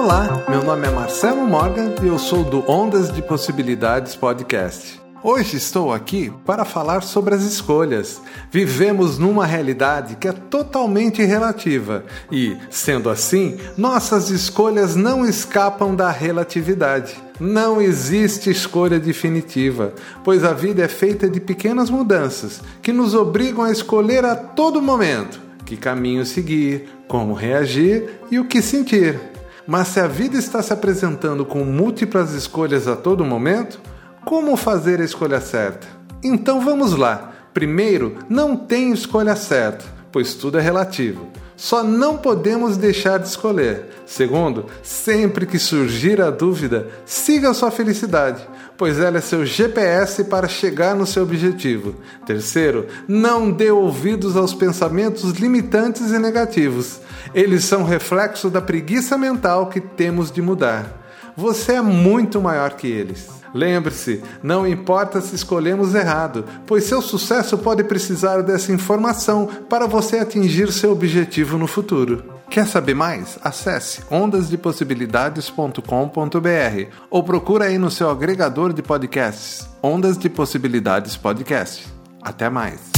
Olá, meu nome é Marcelo Morgan e eu sou do Ondas de Possibilidades Podcast. Hoje estou aqui para falar sobre as escolhas. Vivemos numa realidade que é totalmente relativa e, sendo assim, nossas escolhas não escapam da relatividade. Não existe escolha definitiva, pois a vida é feita de pequenas mudanças que nos obrigam a escolher a todo momento que caminho seguir, como reagir e o que sentir. Mas se a vida está se apresentando com múltiplas escolhas a todo momento, como fazer a escolha certa? Então vamos lá. Primeiro, não tem escolha certa, pois tudo é relativo. Só não podemos deixar de escolher. Segundo, sempre que surgir a dúvida, siga a sua felicidade, pois ela é seu GPS para chegar no seu objetivo. Terceiro, não dê ouvidos aos pensamentos limitantes e negativos. Eles são reflexo da preguiça mental que temos de mudar. Você é muito maior que eles. Lembre-se, não importa se escolhemos errado, pois seu sucesso pode precisar dessa informação para você atingir seu objetivo no futuro. Quer saber mais? Acesse ondasdepossibilidades.com.br ou procura aí no seu agregador de podcasts Ondas de Possibilidades Podcast. Até mais.